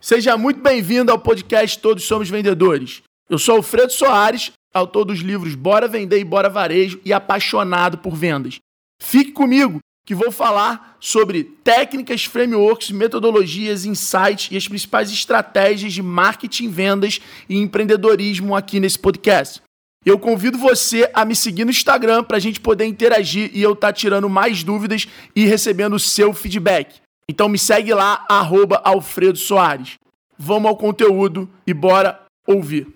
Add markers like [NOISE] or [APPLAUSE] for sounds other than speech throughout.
Seja muito bem-vindo ao podcast Todos Somos Vendedores. Eu sou Alfredo Soares, autor dos livros Bora Vender e Bora Varejo e apaixonado por vendas. Fique comigo que vou falar sobre técnicas, frameworks, metodologias, insights e as principais estratégias de marketing, vendas e empreendedorismo aqui nesse podcast. Eu convido você a me seguir no Instagram para a gente poder interagir e eu estar tá tirando mais dúvidas e recebendo o seu feedback. Então me segue lá, arroba Alfredo Soares. Vamos ao conteúdo e bora ouvir.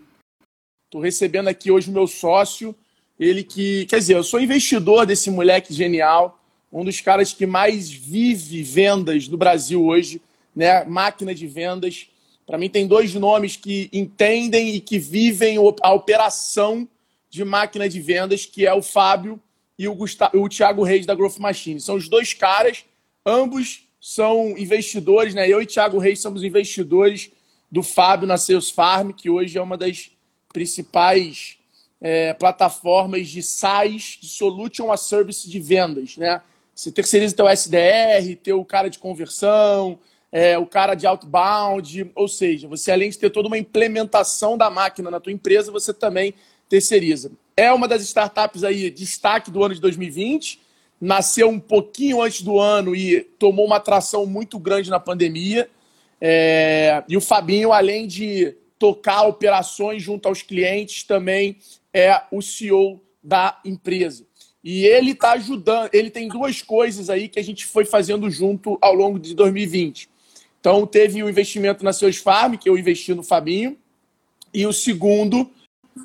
Estou recebendo aqui hoje o meu sócio, ele que, quer dizer, eu sou investidor desse moleque genial, um dos caras que mais vive vendas no Brasil hoje, né? Máquina de vendas. Para mim tem dois nomes que entendem e que vivem a operação de máquina de vendas, que é o Fábio e o, Gustavo, o Thiago Reis da Growth Machine. São os dois caras, ambos são investidores, né? Eu e Thiago Reis somos investidores do Fábio na Sales Farm, que hoje é uma das principais é, plataformas de SaaS, de Solution a Service de vendas, né? Você terceiriza teu SDR, teu cara de conversão, é, o cara de outbound, ou seja, você além de ter toda uma implementação da máquina na tua empresa, você também terceiriza. É uma das startups aí destaque do ano de 2020, nasceu um pouquinho antes do ano e tomou uma atração muito grande na pandemia. É, e o Fabinho, além de tocar operações junto aos clientes, também é o CEO da empresa. E ele está ajudando, ele tem duas coisas aí que a gente foi fazendo junto ao longo de 2020. Então, teve o investimento na Seus Farm, que eu investi no Fabinho, e o segundo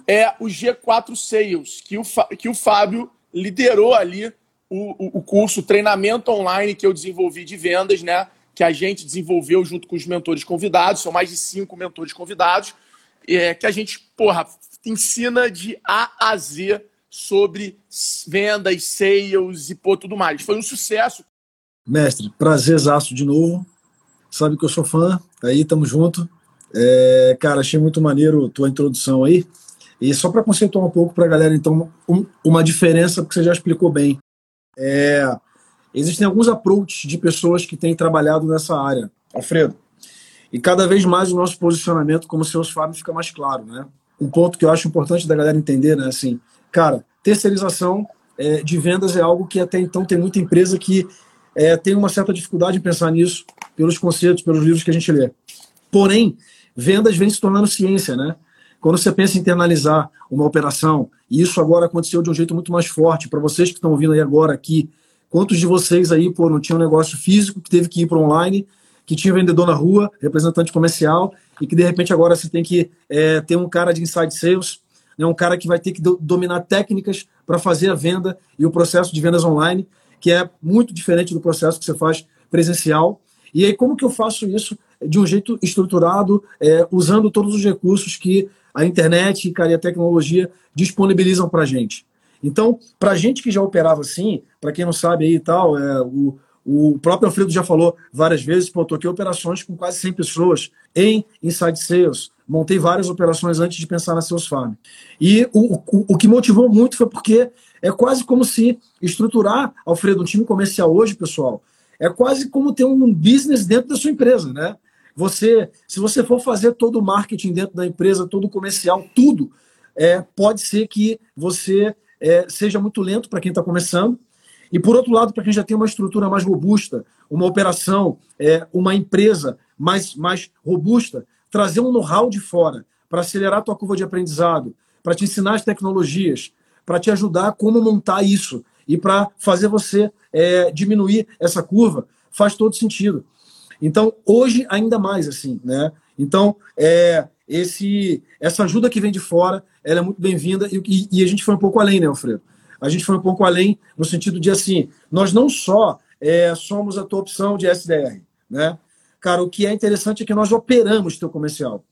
é o G4 Sales, que o, que o Fábio liderou ali o, o curso treinamento online que eu desenvolvi de vendas, né? Que a gente desenvolveu junto com os mentores convidados, são mais de cinco mentores convidados, é, que a gente, porra, ensina de A a Z sobre vendas, sales e pô, tudo mais. Foi um sucesso. Mestre, prazerzaço de novo. Sabe que eu sou fã, aí tamo junto. É, cara, achei muito maneiro tua introdução aí. E só para conceituar um pouco para a galera, então, um, uma diferença, porque você já explicou bem. É, existem alguns approaches de pessoas que têm trabalhado nessa área, Alfredo. E cada vez mais o nosso posicionamento como seus Fábio fica mais claro, né? Um ponto que eu acho importante da galera entender, né? Assim, cara, terceirização é, de vendas é algo que até então tem muita empresa que é, tem uma certa dificuldade em pensar nisso, pelos conceitos, pelos livros que a gente lê. Porém, vendas vem se tornando ciência, né? Quando você pensa em internalizar uma operação, e isso agora aconteceu de um jeito muito mais forte, para vocês que estão ouvindo aí agora aqui, quantos de vocês aí, pô, não tinha um negócio físico que teve que ir para online, que tinha vendedor na rua, representante comercial, e que de repente agora você tem que é, ter um cara de inside sales, né, um cara que vai ter que do, dominar técnicas para fazer a venda e o processo de vendas online, que é muito diferente do processo que você faz presencial. E aí, como que eu faço isso de um jeito estruturado, é, usando todos os recursos que a internet e a tecnologia disponibilizam para a gente. Então, para a gente que já operava assim, para quem não sabe aí e tal, é, o, o próprio Alfredo já falou várias vezes, pô, toquei operações com quase 100 pessoas em Inside Sales, montei várias operações antes de pensar na Sales Farm. E o, o, o que motivou muito foi porque é quase como se estruturar, Alfredo, um time comercial hoje, pessoal, é quase como ter um business dentro da sua empresa, né? Você, se você for fazer todo o marketing dentro da empresa, todo o comercial, tudo, é, pode ser que você é, seja muito lento para quem está começando. E por outro lado, para quem já tem uma estrutura mais robusta, uma operação, é, uma empresa mais, mais robusta, trazer um know-how de fora para acelerar a tua curva de aprendizado, para te ensinar as tecnologias, para te ajudar como montar isso e para fazer você é, diminuir essa curva, faz todo sentido. Então, hoje, ainda mais assim, né? Então, é, esse, essa ajuda que vem de fora, ela é muito bem-vinda e, e, a gente foi um pouco além, né, Alfredo? A gente foi um pouco além no sentido de, assim, nós não só é, somos a tua opção de SDR, né? Cara, o que é interessante é que nós operamos teu comercial.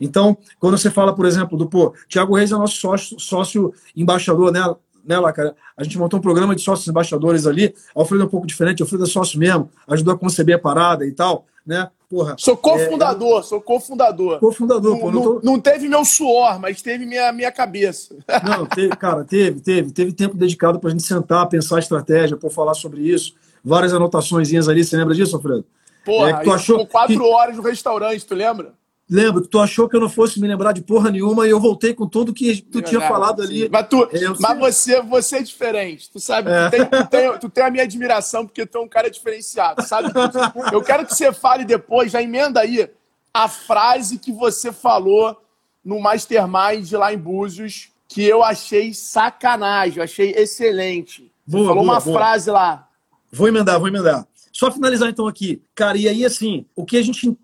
Então, quando você fala, por exemplo, do, pô, Tiago Reis é nosso sócio, sócio embaixador, né? Né, lá, cara? A gente montou um programa de sócios embaixadores ali. Alfredo é um pouco diferente, Alfredo é sócio mesmo, ajudou a conceber a parada e tal, né? Porra. Sou cofundador, é... sou cofundador. Cofundador, não, pô. Não, tô... não, teve meu suor, mas teve minha, minha cabeça. [LAUGHS] Não, teve, cara, teve, teve. Teve tempo dedicado pra gente sentar, pensar a estratégia, por falar sobre isso. Várias anotações ali, você lembra disso, Alfredo? Porra, é, tu achou ficou quatro que... horas no restaurante, tu lembra? Lembro que tu achou que eu não fosse me lembrar de porra nenhuma e eu voltei com tudo que tu tinha não, falado sim. ali. Mas, tu, é, mas você, você é diferente. Tu sabe, é. tu, tem, tu, tem, tu, tem, a minha admiração porque tu é um cara diferenciado, sabe? Eu quero que você fale depois, já emenda aí a frase que você falou no Mastermind lá em Búzios, que eu achei sacanagem, eu achei excelente. Boa, falou boa, uma boa. frase lá. Vou emendar, vou emendar. Só finalizar então aqui. Cara, e aí assim, o que a gente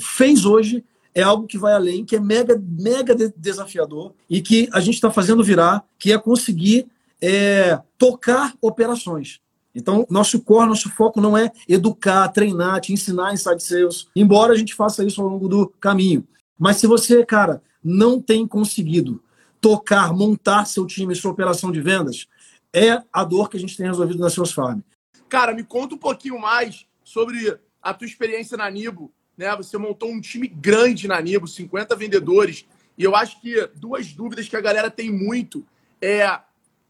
fez hoje é algo que vai além, que é mega, mega desafiador e que a gente está fazendo virar, que é conseguir é, tocar operações. Então, nosso core, nosso foco não é educar, treinar, te ensinar inside sales, embora a gente faça isso ao longo do caminho. Mas se você, cara, não tem conseguido tocar, montar seu time, sua operação de vendas, é a dor que a gente tem resolvido na Sales Farm. Cara, me conta um pouquinho mais sobre a tua experiência na Nibo, né? Você montou um time grande na Nibo, 50 vendedores. E eu acho que duas dúvidas que a galera tem muito é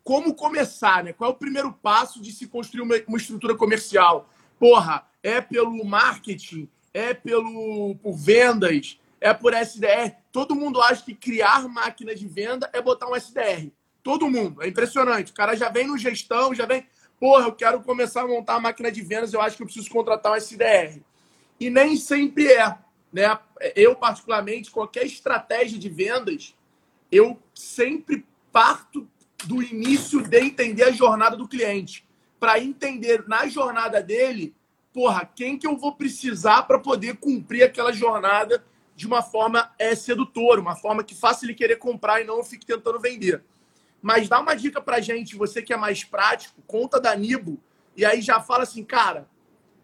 como começar, né? Qual é o primeiro passo de se construir uma, uma estrutura comercial? Porra, é pelo marketing, é pelo por vendas, é por SDR. Todo mundo acha que criar máquina de venda é botar um SDR. Todo mundo. É impressionante. O cara já vem no gestão, já vem. Porra, eu quero começar a montar a máquina de vendas, eu acho que eu preciso contratar um SDR e nem sempre é. Né? Eu, particularmente, qualquer estratégia de vendas, eu sempre parto do início de entender a jornada do cliente. Para entender na jornada dele, porra, quem que eu vou precisar para poder cumprir aquela jornada de uma forma é, sedutora, uma forma que faça ele querer comprar e não eu fique tentando vender. Mas dá uma dica para gente, você que é mais prático, conta da Nibo, e aí já fala assim, cara,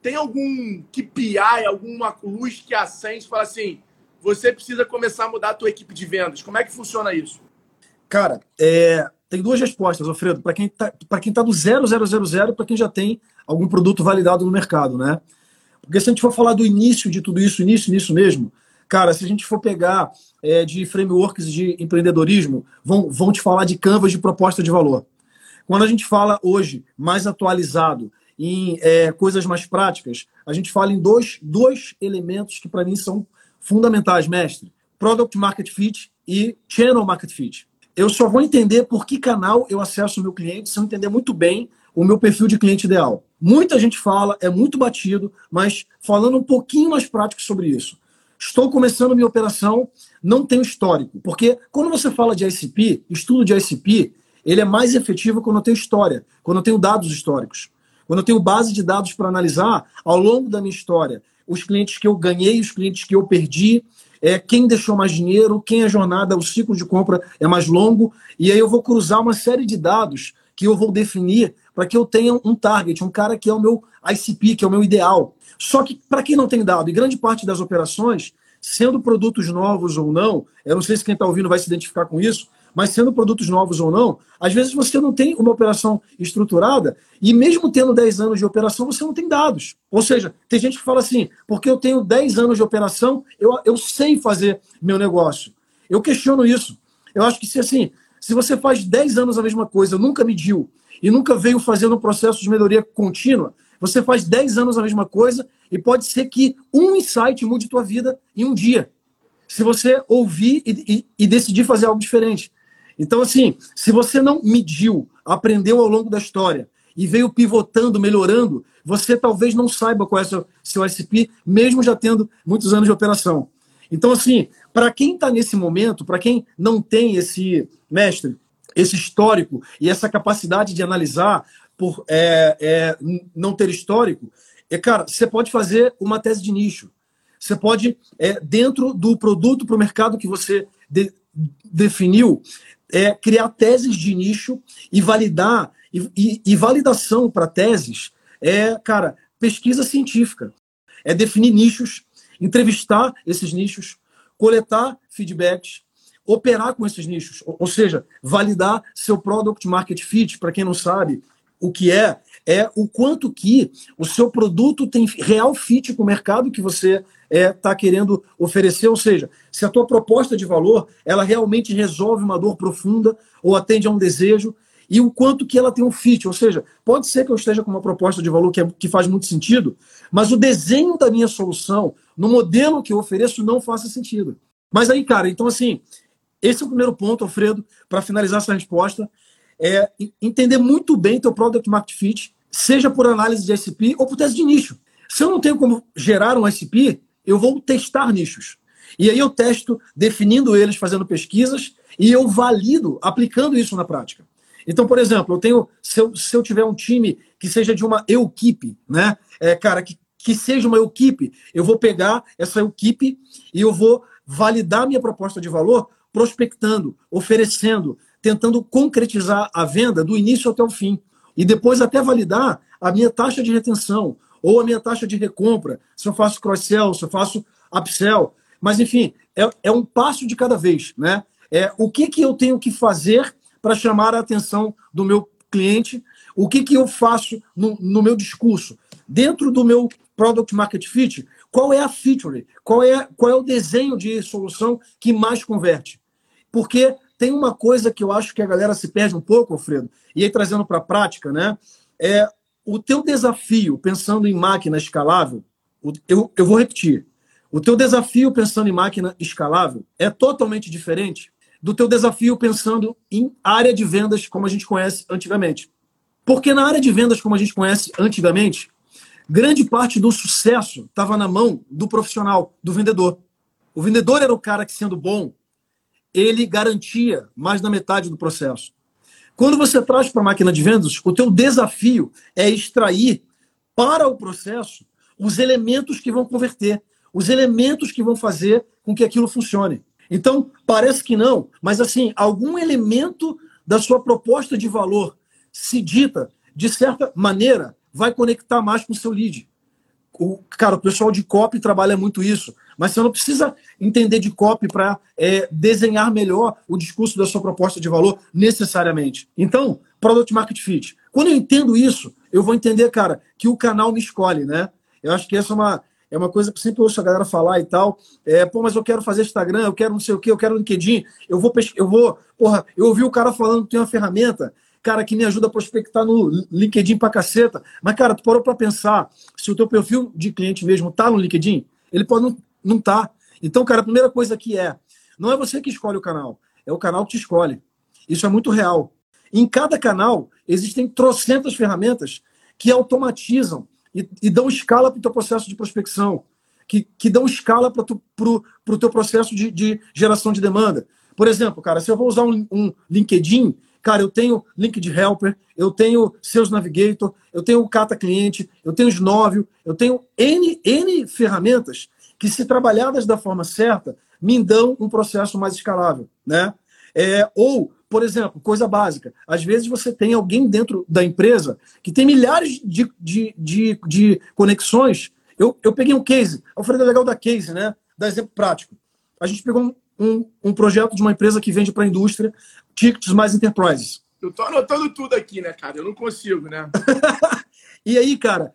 tem algum KPI, alguma luz que acende e fala assim, você precisa começar a mudar a tua equipe de vendas. Como é que funciona isso? Cara, é, tem duas respostas, Alfredo, para quem está tá do 0000 para quem já tem algum produto validado no mercado, né? Porque se a gente for falar do início de tudo isso, início, início mesmo, cara, se a gente for pegar é, de frameworks de empreendedorismo, vão, vão te falar de canvas de proposta de valor. Quando a gente fala hoje, mais atualizado, em é, coisas mais práticas, a gente fala em dois, dois elementos que para mim são fundamentais, mestre: Product Market Fit e Channel Market Fit. Eu só vou entender por que canal eu acesso o meu cliente se eu entender muito bem o meu perfil de cliente ideal. Muita gente fala, é muito batido, mas falando um pouquinho mais prático sobre isso. Estou começando minha operação, não tenho histórico. Porque quando você fala de ICP, estudo de ICP, ele é mais efetivo quando eu tenho história, quando eu tenho dados históricos. Quando eu tenho base de dados para analisar ao longo da minha história, os clientes que eu ganhei, os clientes que eu perdi, é, quem deixou mais dinheiro, quem a jornada, o ciclo de compra é mais longo, e aí eu vou cruzar uma série de dados que eu vou definir para que eu tenha um target, um cara que é o meu ICP, que é o meu ideal. Só que, para quem não tem dado, e grande parte das operações, sendo produtos novos ou não, eu não sei se quem está ouvindo vai se identificar com isso, mas sendo produtos novos ou não, às vezes você não tem uma operação estruturada e mesmo tendo 10 anos de operação, você não tem dados. Ou seja, tem gente que fala assim, porque eu tenho 10 anos de operação, eu, eu sei fazer meu negócio. Eu questiono isso. Eu acho que se assim, se você faz 10 anos a mesma coisa, nunca mediu e nunca veio fazendo um processo de melhoria contínua, você faz 10 anos a mesma coisa e pode ser que um insight mude tua vida em um dia. Se você ouvir e, e, e decidir fazer algo diferente. Então, assim, se você não mediu, aprendeu ao longo da história e veio pivotando, melhorando, você talvez não saiba qual é seu, seu SP, mesmo já tendo muitos anos de operação. Então, assim, para quem está nesse momento, para quem não tem esse, mestre, esse histórico e essa capacidade de analisar por é, é, não ter histórico, é, cara, você pode fazer uma tese de nicho. Você pode, é, dentro do produto para o mercado que você de, definiu, é, criar teses de nicho e validar. E, e, e validação para teses é, cara, pesquisa científica. É definir nichos, entrevistar esses nichos, coletar feedbacks, operar com esses nichos. Ou, ou seja, validar seu product market fit, para quem não sabe o que é, é o quanto que o seu produto tem real fit com o mercado que você está é, tá querendo oferecer, ou seja, se a tua proposta de valor ela realmente resolve uma dor profunda ou atende a um desejo. e o quanto que ela tem um fit. Ou seja, pode ser que eu esteja com uma proposta de valor que, é, que faz muito sentido, mas o desenho da minha solução, no modelo que eu ofereço, não faça sentido. Mas aí, cara, então assim, esse é o primeiro ponto, Alfredo, para finalizar essa resposta, é entender muito bem teu product market fit, seja por análise de SP ou por teste de nicho. Se eu não tenho como gerar um SP, eu vou testar nichos. E aí eu testo definindo eles, fazendo pesquisas, e eu valido aplicando isso na prática. Então, por exemplo, eu tenho, se eu, se eu tiver um time que seja de uma equipe, né? É, cara, que, que seja uma equipe, eu vou pegar essa equipe e eu vou validar minha proposta de valor prospectando, oferecendo, tentando concretizar a venda do início até o fim. E depois até validar a minha taxa de retenção ou a minha taxa de recompra, se eu faço cross-sell, se eu faço upsell. Mas, enfim, é, é um passo de cada vez. Né? É, o que, que eu tenho que fazer para chamar a atenção do meu cliente? O que, que eu faço no, no meu discurso? Dentro do meu Product Market Fit, qual é a feature? Qual é, qual é o desenho de solução que mais converte? Porque tem uma coisa que eu acho que a galera se perde um pouco, Alfredo, e aí trazendo para a prática, né? É o teu desafio pensando em máquina escalável, eu, eu vou repetir. O teu desafio pensando em máquina escalável é totalmente diferente do teu desafio pensando em área de vendas como a gente conhece antigamente. Porque na área de vendas como a gente conhece antigamente, grande parte do sucesso estava na mão do profissional, do vendedor. O vendedor era o cara que, sendo bom, ele garantia mais da metade do processo. Quando você traz para a máquina de vendas, o teu desafio é extrair para o processo os elementos que vão converter, os elementos que vão fazer com que aquilo funcione. Então, parece que não, mas assim, algum elemento da sua proposta de valor se dita, de certa maneira, vai conectar mais com o seu lead. O, cara, o pessoal de copy trabalha muito isso. Mas você não precisa entender de copy para é, desenhar melhor o discurso da sua proposta de valor necessariamente. Então, Product Market Fit. Quando eu entendo isso, eu vou entender, cara, que o canal me escolhe, né? Eu acho que essa é uma, é uma coisa que sempre ouço a galera falar e tal. É, pô, mas eu quero fazer Instagram, eu quero não sei o que, eu quero LinkedIn, eu vou eu vou, porra, eu ouvi o cara falando que tem uma ferramenta, cara, que me ajuda a prospectar no LinkedIn pra caceta. Mas, cara, tu parou pra pensar se o teu perfil de cliente mesmo tá no LinkedIn? Ele pode não não tá. Então, cara, a primeira coisa que é, não é você que escolhe o canal, é o canal que te escolhe. Isso é muito real. Em cada canal existem trocentas ferramentas que automatizam e, e dão escala para o teu processo de prospecção, que, que dão escala para o teu processo de, de, geração de demanda. Por exemplo, cara, se eu vou usar um, um LinkedIn, cara, eu tenho LinkedIn Helper, eu tenho Sales Navigator, eu tenho o Cata Cliente, eu tenho Snovio, eu tenho N, N ferramentas que, se trabalhadas da forma certa, me dão um processo mais escalável. Né? É, ou, por exemplo, coisa básica, às vezes você tem alguém dentro da empresa que tem milhares de, de, de, de conexões. Eu, eu peguei um case, Alfredo é legal da case, né? Da exemplo prático. A gente pegou um, um, um projeto de uma empresa que vende para a indústria, tickets mais enterprises. Eu tô anotando tudo aqui, né, cara? Eu não consigo, né? [LAUGHS] e aí, cara,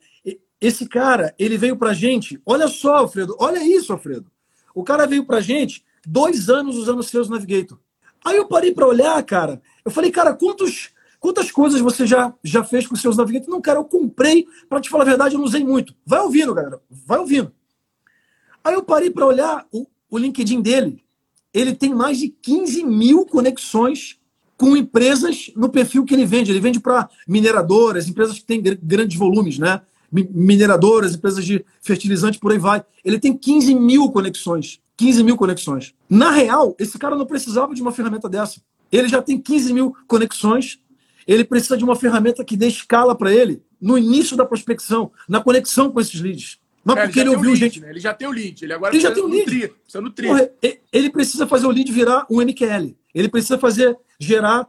esse cara, ele veio pra gente. Olha só, Alfredo, olha isso, Alfredo. O cara veio pra gente dois anos usando o Sales Navigator. Aí eu parei para olhar, cara. Eu falei, cara, quantos, quantas coisas você já, já fez com o Sales Navigator? Não, cara, eu comprei, para te falar a verdade, eu não usei muito. Vai ouvindo, galera. Vai ouvindo. Aí eu parei para olhar o, o LinkedIn dele. Ele tem mais de 15 mil conexões com empresas no perfil que ele vende. Ele vende para mineradoras, empresas que têm grandes volumes, né? mineradoras, empresas de fertilizante, por aí vai. Ele tem 15 mil conexões. 15 mil conexões. Na real, esse cara não precisava de uma ferramenta dessa. Ele já tem 15 mil conexões. Ele precisa de uma ferramenta que dê escala para ele no início da prospecção, na conexão com esses leads. Não é, porque ele, ele ouviu lead, gente. Né? Ele já tem o lead. Ele agora ele já tem o lead. Precisa nutrir. Porra, ele precisa fazer o lead virar um MQL. Ele precisa fazer gerar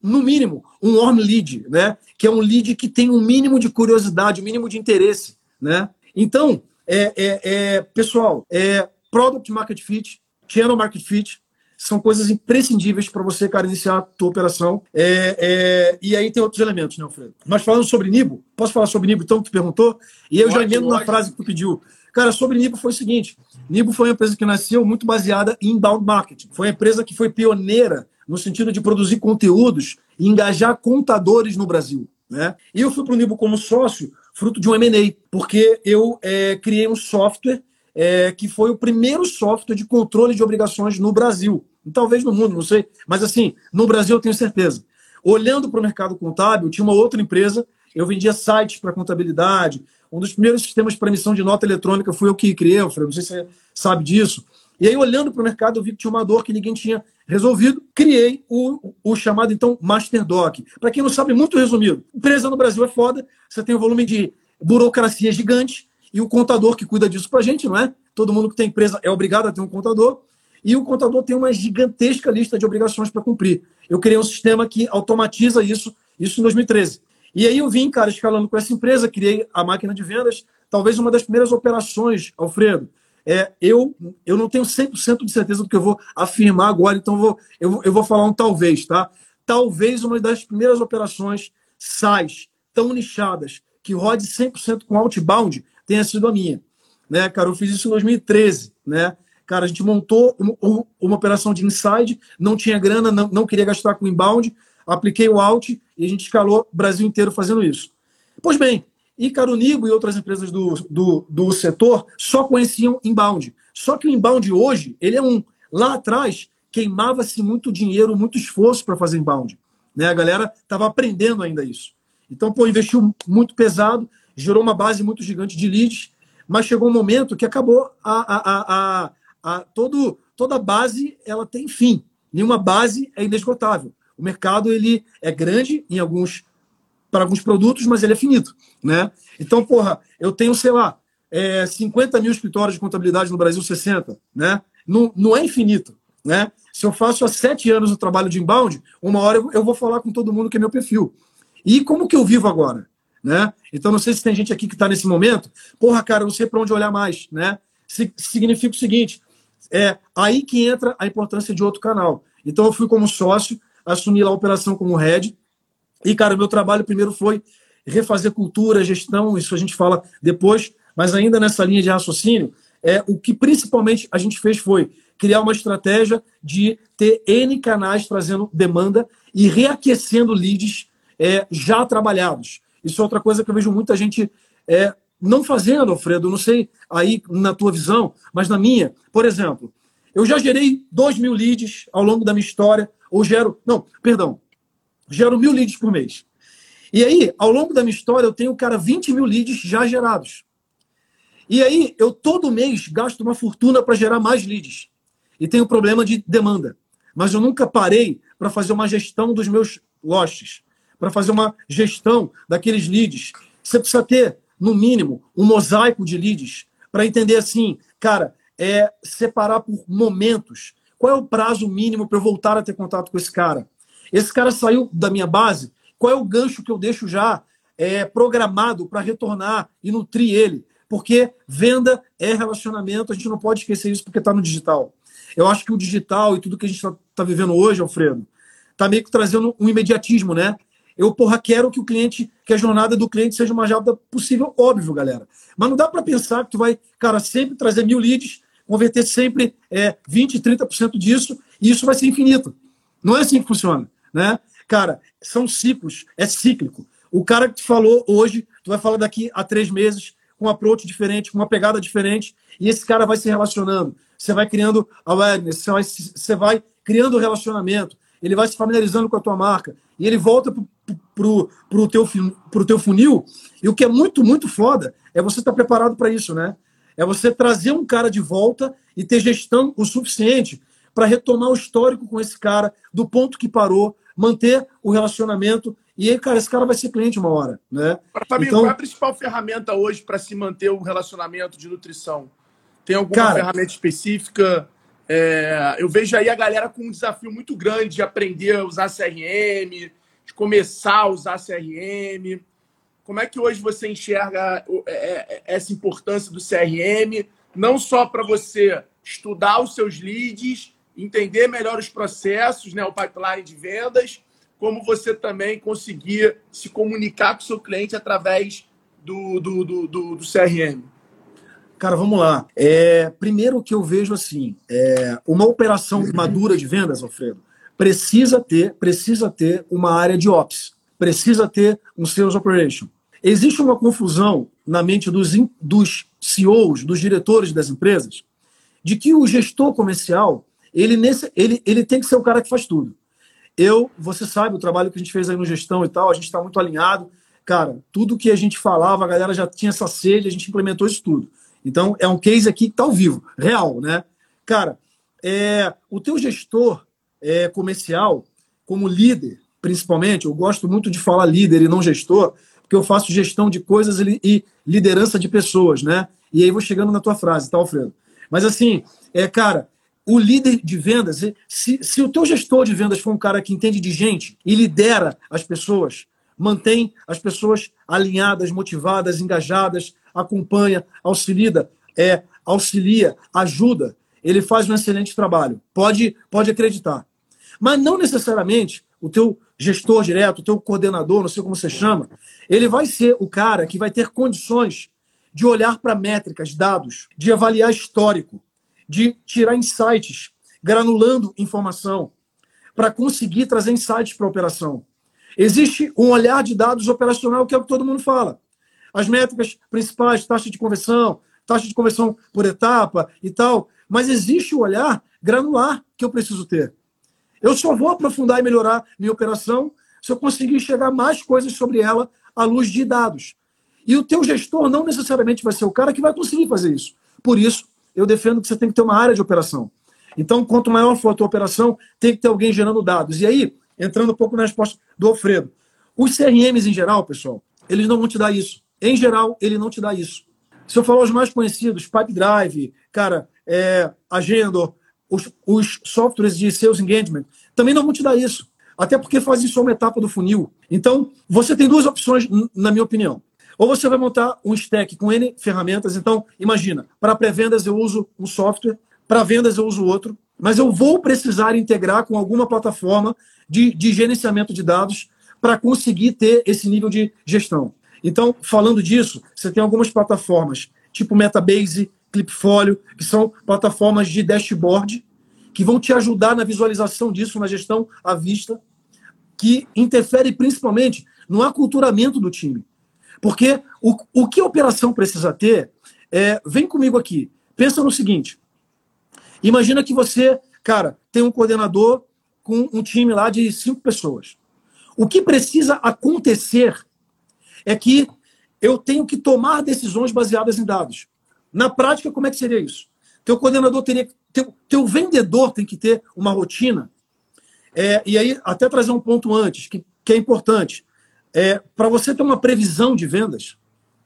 no mínimo, um warm lead, né? Que é um lead que tem um mínimo de curiosidade, um mínimo de interesse, né? Então, é, é, é pessoal, é product market fit, channel market fit, são coisas imprescindíveis para você, cara, iniciar a tua operação. É, é, e aí tem outros elementos, né, Alfredo? Mas falando sobre Nibo, posso falar sobre Nibo, então, que tu perguntou? E eu já emendo na frase que tu pediu. Cara, sobre Nibo foi o seguinte: Nibo foi uma empresa que nasceu muito baseada em inbound marketing. Foi uma empresa que foi pioneira no sentido de produzir conteúdos engajar contadores no Brasil. Né? E eu fui para o Nibo como sócio, fruto de um M&A, porque eu é, criei um software é, que foi o primeiro software de controle de obrigações no Brasil. Talvez no mundo, não sei. Mas assim, no Brasil eu tenho certeza. Olhando para o mercado contábil, tinha uma outra empresa, eu vendia sites para contabilidade. Um dos primeiros sistemas para emissão de nota eletrônica fui eu que criei, Alfredo, não sei se você sabe disso. E aí, olhando para o mercado, eu vi que tinha uma dor que ninguém tinha resolvido. Criei o, o chamado, então, MasterDoc. Para quem não sabe, muito resumido. Empresa no Brasil é foda, você tem um volume de burocracia gigante e o contador que cuida disso para a gente, não é? Todo mundo que tem empresa é obrigado a ter um contador. E o contador tem uma gigantesca lista de obrigações para cumprir. Eu criei um sistema que automatiza isso, isso em 2013. E aí eu vim, cara, escalando com essa empresa, criei a máquina de vendas, talvez uma das primeiras operações, Alfredo, é, eu, eu não tenho 100% de certeza do que eu vou afirmar agora, então vou, eu, eu vou falar um talvez, tá? Talvez uma das primeiras operações SaaS tão nichadas que rode 100% com outbound tenha sido a minha. Né, cara, eu fiz isso em 2013, né? Cara, a gente montou uma, uma operação de inside, não tinha grana, não, não queria gastar com inbound, apliquei o out e a gente escalou o Brasil inteiro fazendo isso. Pois bem, e Carunigo e outras empresas do, do, do setor só conheciam inbound. Só que o inbound hoje, ele é um. Lá atrás, queimava-se muito dinheiro, muito esforço para fazer inbound. Né? A galera estava aprendendo ainda isso. Então, pô, investiu muito pesado, gerou uma base muito gigante de leads, mas chegou um momento que acabou a, a, a, a, todo, toda base ela tem fim. Nenhuma base é inesgotável. O mercado ele é grande em alguns para alguns produtos, mas ele é finito, né? Então, porra, eu tenho, sei lá, é, 50 mil escritórios de contabilidade no Brasil, 60, né? Não, não é infinito, né? Se eu faço há sete anos o trabalho de inbound, uma hora eu vou falar com todo mundo que é meu perfil. E como que eu vivo agora? Né? Então, não sei se tem gente aqui que está nesse momento. Porra, cara, eu não sei para onde olhar mais. Né? Significa o seguinte: é aí que entra a importância de outro canal. Então, eu fui como sócio, assumi lá a operação como head, e, cara, meu trabalho primeiro foi refazer cultura, gestão, isso a gente fala depois, mas ainda nessa linha de raciocínio, é, o que principalmente a gente fez foi criar uma estratégia de ter N canais trazendo demanda e reaquecendo leads é, já trabalhados. Isso é outra coisa que eu vejo muita gente é, não fazendo, Alfredo. Não sei aí na tua visão, mas na minha. Por exemplo, eu já gerei 2 mil leads ao longo da minha história, ou gero. Não, perdão, gero mil leads por mês. E aí, ao longo da minha história, eu tenho, cara, 20 mil leads já gerados. E aí, eu todo mês gasto uma fortuna para gerar mais leads. E tenho problema de demanda. Mas eu nunca parei para fazer uma gestão dos meus lotes, para fazer uma gestão daqueles leads. Você precisa ter, no mínimo, um mosaico de leads para entender assim, cara, é separar por momentos. Qual é o prazo mínimo para eu voltar a ter contato com esse cara? Esse cara saiu da minha base, qual é o gancho que eu deixo já é, programado para retornar e nutrir ele? Porque venda é relacionamento, a gente não pode esquecer isso porque está no digital. Eu acho que o digital e tudo que a gente está tá vivendo hoje, Alfredo, está meio que trazendo um imediatismo, né? Eu, porra, quero que o cliente, que a jornada do cliente seja o mais rápida possível, óbvio, galera. Mas não dá para pensar que tu vai, cara, sempre trazer mil leads, converter sempre é, 20%, 30% disso, e isso vai ser infinito. Não é assim que funciona né? Cara, são ciclos, é cíclico. O cara que te falou hoje, tu vai falar daqui a três meses com um approach diferente, com uma pegada diferente, e esse cara vai se relacionando. Você vai criando awareness, você vai, você vai criando relacionamento, ele vai se familiarizando com a tua marca, e ele volta pro, pro, teu, pro teu funil, e o que é muito, muito foda é você estar tá preparado para isso, né? É você trazer um cara de volta e ter gestão o suficiente para retomar o histórico com esse cara, do ponto que parou, manter o relacionamento. E aí, cara, esse cara vai ser cliente uma hora. Né? Fabinho, então, qual é a principal ferramenta hoje para se manter o relacionamento de nutrição? Tem alguma cara, ferramenta específica? É, eu vejo aí a galera com um desafio muito grande de aprender a usar CRM, de começar a usar CRM. Como é que hoje você enxerga é, é, essa importância do CRM, não só para você estudar os seus leads, entender melhor os processos, né, o pipeline de vendas, como você também conseguir se comunicar com o seu cliente através do, do, do, do, do CRM. Cara, vamos lá. É, primeiro que eu vejo assim, é, uma operação madura de vendas, Alfredo, precisa ter, precisa ter uma área de ops, precisa ter um sales operation. Existe uma confusão na mente dos, dos CEOs, dos diretores das empresas, de que o gestor comercial ele, nesse, ele, ele tem que ser o cara que faz tudo. Eu, você sabe, o trabalho que a gente fez aí no gestão e tal, a gente está muito alinhado. Cara, tudo que a gente falava, a galera já tinha essa sede, a gente implementou isso tudo. Então, é um case aqui que está ao vivo, real, né? Cara, é, o teu gestor é, comercial, como líder, principalmente, eu gosto muito de falar líder e não gestor, porque eu faço gestão de coisas e liderança de pessoas, né? E aí vou chegando na tua frase, tá, Alfredo? Mas assim, é, cara, o líder de vendas, se, se o teu gestor de vendas for um cara que entende de gente e lidera as pessoas, mantém as pessoas alinhadas, motivadas, engajadas, acompanha, auxilia, é, auxilia, ajuda, ele faz um excelente trabalho. Pode, pode acreditar. Mas não necessariamente o teu gestor direto, o teu coordenador, não sei como você chama, ele vai ser o cara que vai ter condições de olhar para métricas, dados, de avaliar histórico, de tirar insights, granulando informação, para conseguir trazer insights para a operação. Existe um olhar de dados operacional que é o que todo mundo fala. As métricas principais, taxa de conversão, taxa de conversão por etapa e tal, mas existe o olhar granular que eu preciso ter. Eu só vou aprofundar e melhorar minha operação se eu conseguir enxergar mais coisas sobre ela à luz de dados. E o teu gestor não necessariamente vai ser o cara que vai conseguir fazer isso. Por isso, eu defendo que você tem que ter uma área de operação. Então, quanto maior for a tua operação, tem que ter alguém gerando dados. E aí, entrando um pouco na resposta do Alfredo, os CRMs em geral, pessoal, eles não vão te dar isso. Em geral, ele não te dá isso. Se eu falar os mais conhecidos, Pipe Drive, cara, é, Agenda, os, os softwares de sales engagement, também não vão te dar isso. Até porque fazem só uma etapa do funil. Então, você tem duas opções, na minha opinião. Ou você vai montar um stack com N ferramentas. Então, imagina, para pré-vendas eu uso um software, para vendas eu uso outro, mas eu vou precisar integrar com alguma plataforma de, de gerenciamento de dados para conseguir ter esse nível de gestão. Então, falando disso, você tem algumas plataformas, tipo Metabase, Clipfolio, que são plataformas de dashboard, que vão te ajudar na visualização disso, na gestão à vista, que interfere principalmente no aculturamento do time. Porque o, o que a operação precisa ter é. Vem comigo aqui. Pensa no seguinte: imagina que você, cara, tem um coordenador com um time lá de cinco pessoas. O que precisa acontecer é que eu tenho que tomar decisões baseadas em dados. Na prática, como é que seria isso? Teu coordenador teria teu, teu vendedor tem que ter uma rotina. É, e aí, até trazer um ponto antes, que, que é importante. É, para você ter uma previsão de vendas,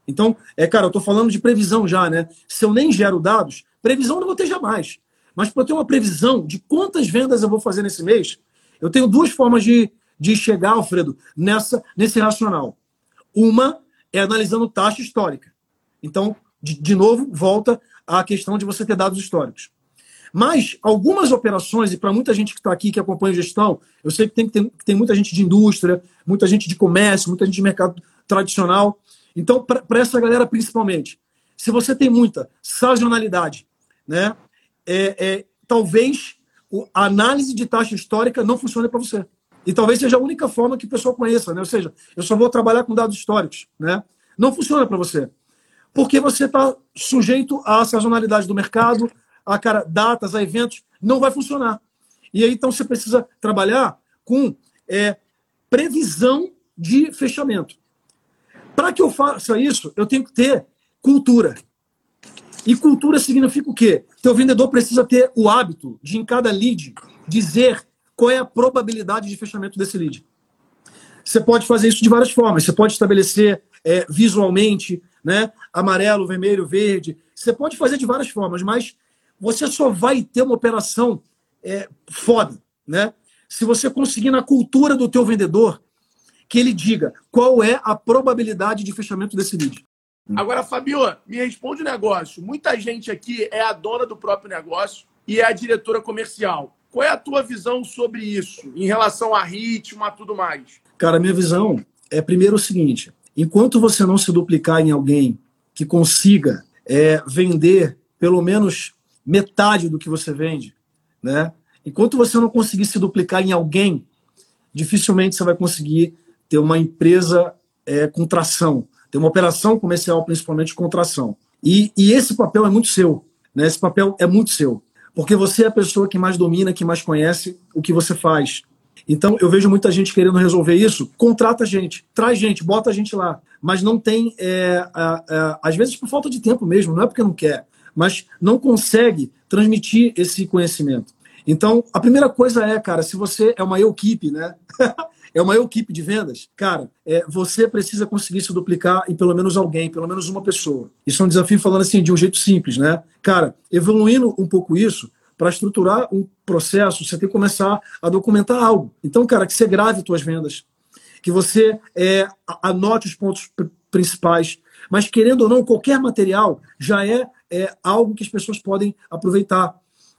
então, é, cara, eu estou falando de previsão já, né? Se eu nem gero dados, previsão não vou ter jamais. Mas para ter uma previsão de quantas vendas eu vou fazer nesse mês, eu tenho duas formas de, de chegar, Alfredo, nessa, nesse racional. Uma é analisando taxa histórica. Então, de, de novo, volta à questão de você ter dados históricos. Mas algumas operações, e para muita gente que está aqui, que acompanha gestão, eu sei que tem, tem, tem muita gente de indústria, muita gente de comércio, muita gente de mercado tradicional. Então, para essa galera principalmente, se você tem muita sazonalidade, né, é, é, talvez a análise de taxa histórica não funcione para você. E talvez seja a única forma que o pessoal conheça, né? Ou seja, eu só vou trabalhar com dados históricos, né? Não funciona para você. Porque você está sujeito à sazonalidade do mercado, a cara, datas, a eventos, não vai funcionar. E aí, então, você precisa trabalhar com é, previsão de fechamento. Para que eu faça isso, eu tenho que ter cultura. E cultura significa o quê? Teu vendedor precisa ter o hábito de, em cada lead, dizer qual é a probabilidade de fechamento desse lead. Você pode fazer isso de várias formas. Você pode estabelecer é, visualmente, né? amarelo, vermelho, verde. Você pode fazer de várias formas, mas você só vai ter uma operação é, foda, né? Se você conseguir na cultura do teu vendedor que ele diga qual é a probabilidade de fechamento desse lead. Agora, Fabio, me responde um negócio. Muita gente aqui é a dona do próprio negócio e é a diretora comercial. Qual é a tua visão sobre isso, em relação a ritmo, a tudo mais? Cara, minha visão é primeiro o seguinte: enquanto você não se duplicar em alguém que consiga é, vender pelo menos metade do que você vende, né? Enquanto você não conseguir se duplicar em alguém, dificilmente você vai conseguir ter uma empresa é, com tração, ter uma operação comercial, principalmente com tração. E, e esse papel é muito seu. Né? Esse papel é muito seu. Porque você é a pessoa que mais domina, que mais conhece o que você faz. Então, eu vejo muita gente querendo resolver isso. Contrata gente, traz gente, bota a gente lá. Mas não tem, é, às vezes por falta de tempo mesmo, não é porque não quer, mas não consegue transmitir esse conhecimento. Então, a primeira coisa é, cara, se você é uma equipe, né? [LAUGHS] é uma equipe de vendas, cara, é, você precisa conseguir se duplicar em pelo menos alguém, pelo menos uma pessoa. Isso é um desafio falando assim de um jeito simples, né? Cara, evoluindo um pouco isso, para estruturar um processo, você tem que começar a documentar algo. Então, cara, que você grave suas vendas, que você é, anote os pontos principais. Mas, querendo ou não, qualquer material já é, é algo que as pessoas podem aproveitar.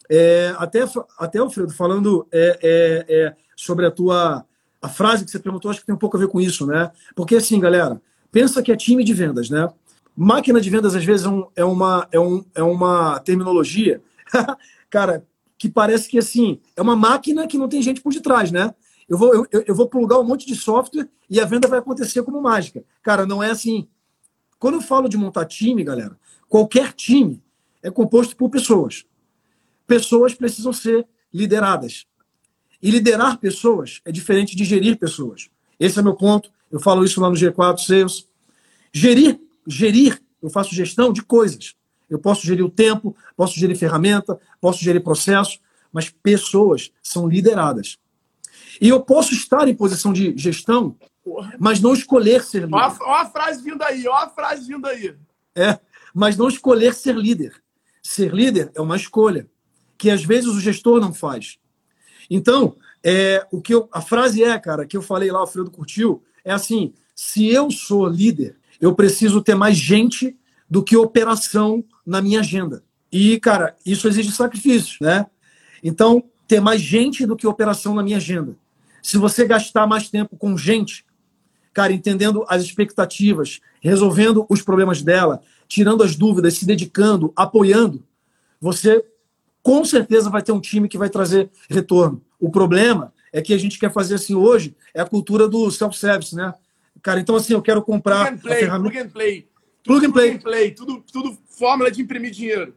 É, até, até, Alfredo, falando é, é, é, sobre a tua a frase que você perguntou, acho que tem um pouco a ver com isso, né? Porque, assim, galera, pensa que é time de vendas, né? Máquina de vendas, às vezes, é, um, é, uma, é, um, é uma terminologia [LAUGHS] cara, que parece que assim, é uma máquina que não tem gente por detrás, né? Eu vou, eu, eu vou plugar um monte de software e a venda vai acontecer como mágica. Cara, não é assim. Quando eu falo de montar time, galera, qualquer time é composto por pessoas. Pessoas precisam ser lideradas. E liderar pessoas é diferente de gerir pessoas. Esse é meu ponto. Eu falo isso lá no G4 Sales. Gerir, gerir, eu faço gestão de coisas. Eu posso gerir o tempo, posso gerir ferramenta, posso gerir processo, mas pessoas são lideradas. E eu posso estar em posição de gestão, mas não escolher ser líder. Olha a, frase vindo aí, olha a frase vindo aí. É, mas não escolher ser líder. Ser líder é uma escolha, que às vezes o gestor não faz. Então, é, o que eu, a frase é, cara, que eu falei lá, o Alfredo curtiu, é assim: se eu sou líder, eu preciso ter mais gente do que operação na minha agenda. E, cara, isso exige sacrifício, né? Então, ter mais gente do que operação na minha agenda. Se você gastar mais tempo com gente, cara, entendendo as expectativas, resolvendo os problemas dela, tirando as dúvidas, se dedicando, apoiando, você com certeza vai ter um time que vai trazer retorno. O problema é que a gente quer fazer assim hoje, é a cultura do self-service, né? Cara, então assim, eu quero comprar plug and play, a ferramenta... plug and play. Plug and play. play. Tudo, tudo fórmula de imprimir dinheiro.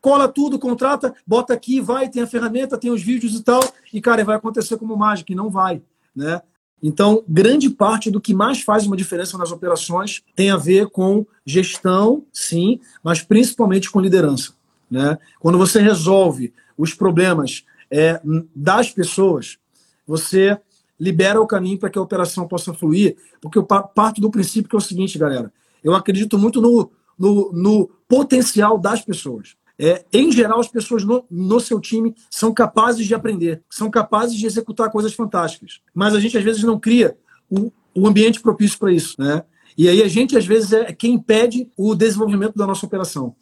Cola tudo, contrata, bota aqui, vai, tem a ferramenta, tem os vídeos e tal, e, cara, vai acontecer como mágica, e não vai, né? Então, grande parte do que mais faz uma diferença nas operações tem a ver com gestão, sim, mas principalmente com liderança. Né? Quando você resolve os problemas é, das pessoas, você libera o caminho para que a operação possa fluir, porque eu parto do princípio que é o seguinte, galera, eu acredito muito no, no, no potencial das pessoas. É, em geral, as pessoas no, no, seu time são capazes de aprender, são capazes de executar coisas fantásticas. Mas a gente, às vezes, não cria o, o ambiente propício para isso. Né? E aí a gente, às vezes, é quem impede o desenvolvimento da nossa operação.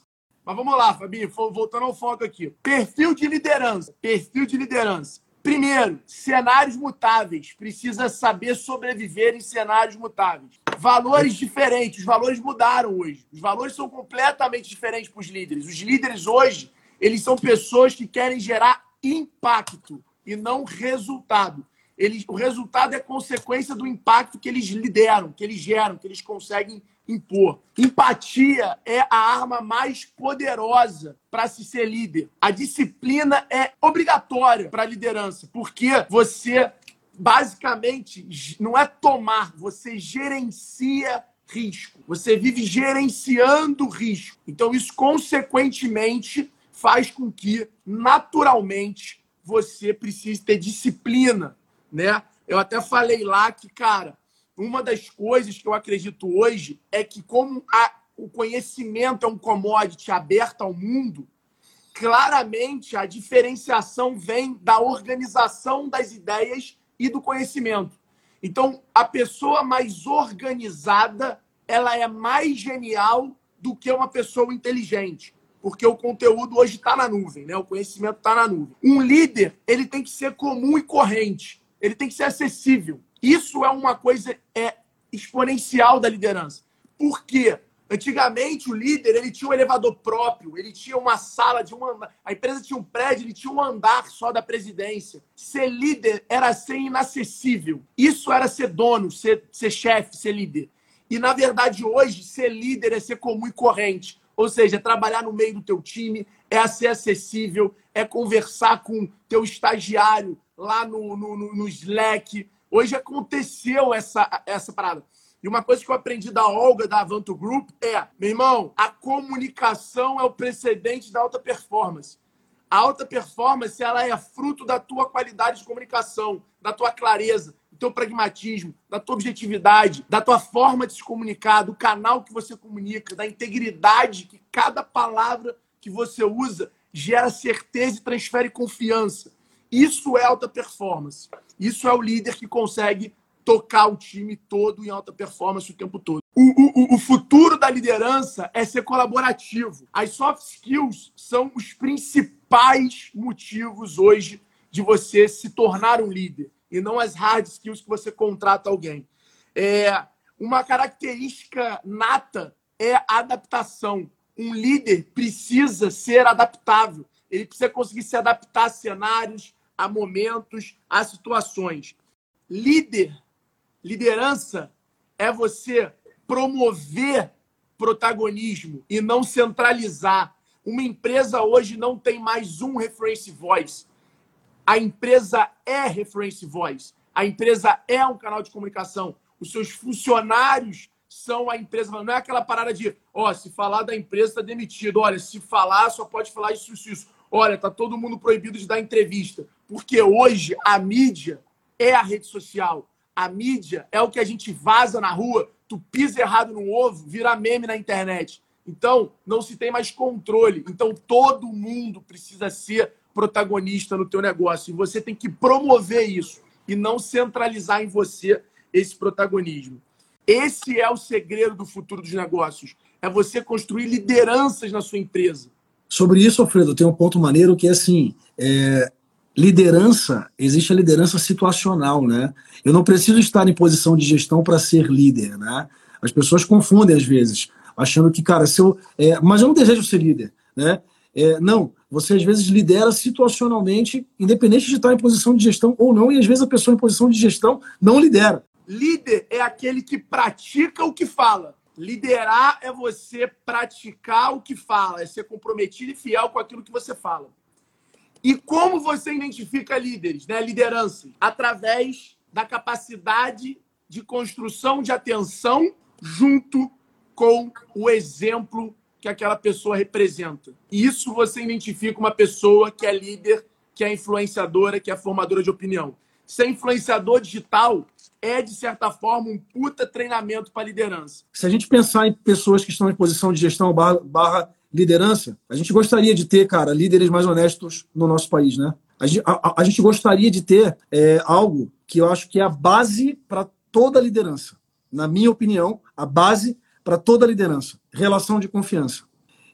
Mas vamos lá, Fabinho, voltando ao foco aqui. Perfil de liderança. Perfil de liderança. Primeiro, cenários mutáveis. Precisa saber sobreviver em cenários mutáveis valores diferentes. Os valores mudaram hoje. Os valores são completamente diferentes para os líderes. Os líderes hoje, eles são pessoas que querem gerar impacto e não resultado. Eles, o resultado é consequência do impacto que eles lideram, que eles geram, que eles conseguem impor. Empatia é a arma mais poderosa para se ser líder. A disciplina é obrigatória para a liderança, porque você basicamente não é tomar, você gerencia risco. Você vive gerenciando risco. Então, isso, consequentemente, faz com que, naturalmente, você precise ter disciplina, né? Eu até falei lá que, cara, uma das coisas que eu acredito hoje é que, como a, o conhecimento é um commodity aberto ao mundo, claramente a diferenciação vem da organização das ideias e do conhecimento. Então, a pessoa mais organizada, ela é mais genial do que uma pessoa inteligente, porque o conteúdo hoje está na nuvem, né? O conhecimento está na nuvem. Um líder, ele tem que ser comum e corrente, ele tem que ser acessível. Isso é uma coisa é exponencial da liderança. Por quê? Antigamente, o líder ele tinha um elevador próprio, ele tinha uma sala de uma. A empresa tinha um prédio, ele tinha um andar só da presidência. Ser líder era ser inacessível. Isso era ser dono, ser, ser chefe, ser líder. E, na verdade, hoje, ser líder é ser comum e corrente. Ou seja, é trabalhar no meio do teu time, é ser acessível, é conversar com teu estagiário lá no, no, no Slack. Hoje aconteceu essa, essa parada. E uma coisa que eu aprendi da Olga, da Avanto Group, é, meu irmão, a comunicação é o precedente da alta performance. A alta performance, ela é fruto da tua qualidade de comunicação, da tua clareza, do teu pragmatismo, da tua objetividade, da tua forma de se comunicar, do canal que você comunica, da integridade que cada palavra que você usa gera certeza e transfere confiança. Isso é alta performance. Isso é o líder que consegue tocar o time todo em alta performance o tempo todo. O, o, o, futuro da liderança é ser colaborativo. As soft skills são os principais motivos hoje de você se tornar um líder e não as hard skills que você contrata alguém. É, uma característica nata é a adaptação. Um líder precisa ser adaptável. Ele precisa conseguir se adaptar a cenários, a momentos, a situações. Líder Liderança é você promover protagonismo e não centralizar. Uma empresa hoje não tem mais um reference voice. A empresa é reference voice. A empresa é um canal de comunicação. Os seus funcionários são a empresa. Não é aquela parada de, ó, oh, se falar da empresa está demitido. Olha, se falar, só pode falar isso, isso, isso. Olha, tá todo mundo proibido de dar entrevista. Porque hoje a mídia é a rede social. A mídia é o que a gente vaza na rua, tu pisa errado no ovo, vira meme na internet. Então, não se tem mais controle. Então, todo mundo precisa ser protagonista no teu negócio. E você tem que promover isso e não centralizar em você esse protagonismo. Esse é o segredo do futuro dos negócios. É você construir lideranças na sua empresa. Sobre isso, Alfredo, tem um ponto maneiro que é assim: é, liderança, existe a liderança situacional, né? Eu não preciso estar em posição de gestão para ser líder, né? As pessoas confundem às vezes, achando que, cara, se eu, é, mas eu não desejo ser líder, né? É, não, você às vezes lidera situacionalmente, independente de estar em posição de gestão ou não, e às vezes a pessoa em posição de gestão não lidera. Líder é aquele que pratica o que fala. Liderar é você praticar o que fala, é ser comprometido e fiel com aquilo que você fala. E como você identifica líderes, né? Liderança? Através da capacidade de construção de atenção junto com o exemplo que aquela pessoa representa. E isso você identifica uma pessoa que é líder, que é influenciadora, que é formadora de opinião. Ser influenciador digital é, de certa forma, um puta treinamento para liderança. Se a gente pensar em pessoas que estão em posição de gestão barra, barra liderança, a gente gostaria de ter, cara, líderes mais honestos no nosso país, né? A gente, a, a gente gostaria de ter é, algo que eu acho que é a base para toda liderança. Na minha opinião, a base para toda liderança. Relação de confiança.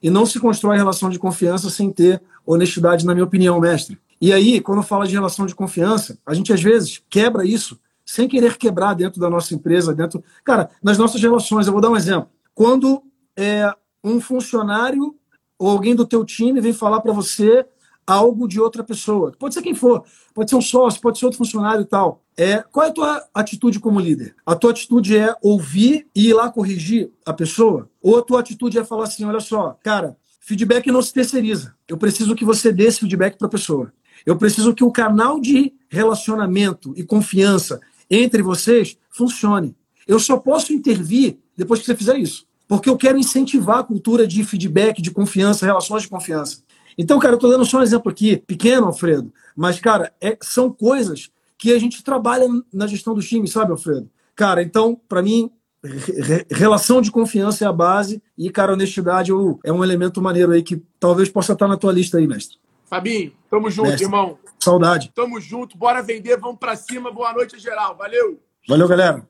E não se constrói relação de confiança sem ter honestidade, na minha opinião, mestre. E aí, quando fala de relação de confiança, a gente às vezes quebra isso sem querer quebrar dentro da nossa empresa, dentro. Cara, nas nossas relações, eu vou dar um exemplo. Quando é, um funcionário ou alguém do teu time vem falar para você algo de outra pessoa. Pode ser quem for, pode ser um sócio, pode ser outro funcionário e tal. É, qual é a tua atitude como líder? A tua atitude é ouvir e ir lá corrigir a pessoa? Ou a tua atitude é falar assim, olha só, cara, feedback não se terceiriza. Eu preciso que você dê esse feedback para a pessoa. Eu preciso que o canal de relacionamento e confiança entre vocês funcione. Eu só posso intervir depois que você fizer isso porque eu quero incentivar a cultura de feedback, de confiança, relações de confiança. Então, cara, eu estou dando só um exemplo aqui, pequeno, Alfredo, mas, cara, é, são coisas que a gente trabalha na gestão do time, sabe, Alfredo? Cara, então, para mim, re relação de confiança é a base e, cara, honestidade é um elemento maneiro aí que talvez possa estar na tua lista aí, mestre. Fabinho, tamo junto, mestre. irmão. Saudade. Tamo junto, bora vender, vamos para cima. Boa noite, geral. Valeu. Valeu, galera.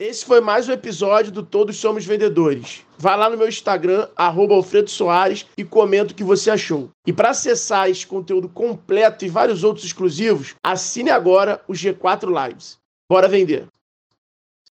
Esse foi mais um episódio do Todos Somos Vendedores. Vá lá no meu Instagram, Alfredo Soares, e comenta o que você achou. E para acessar esse conteúdo completo e vários outros exclusivos, assine agora o G4 Lives. Bora vender!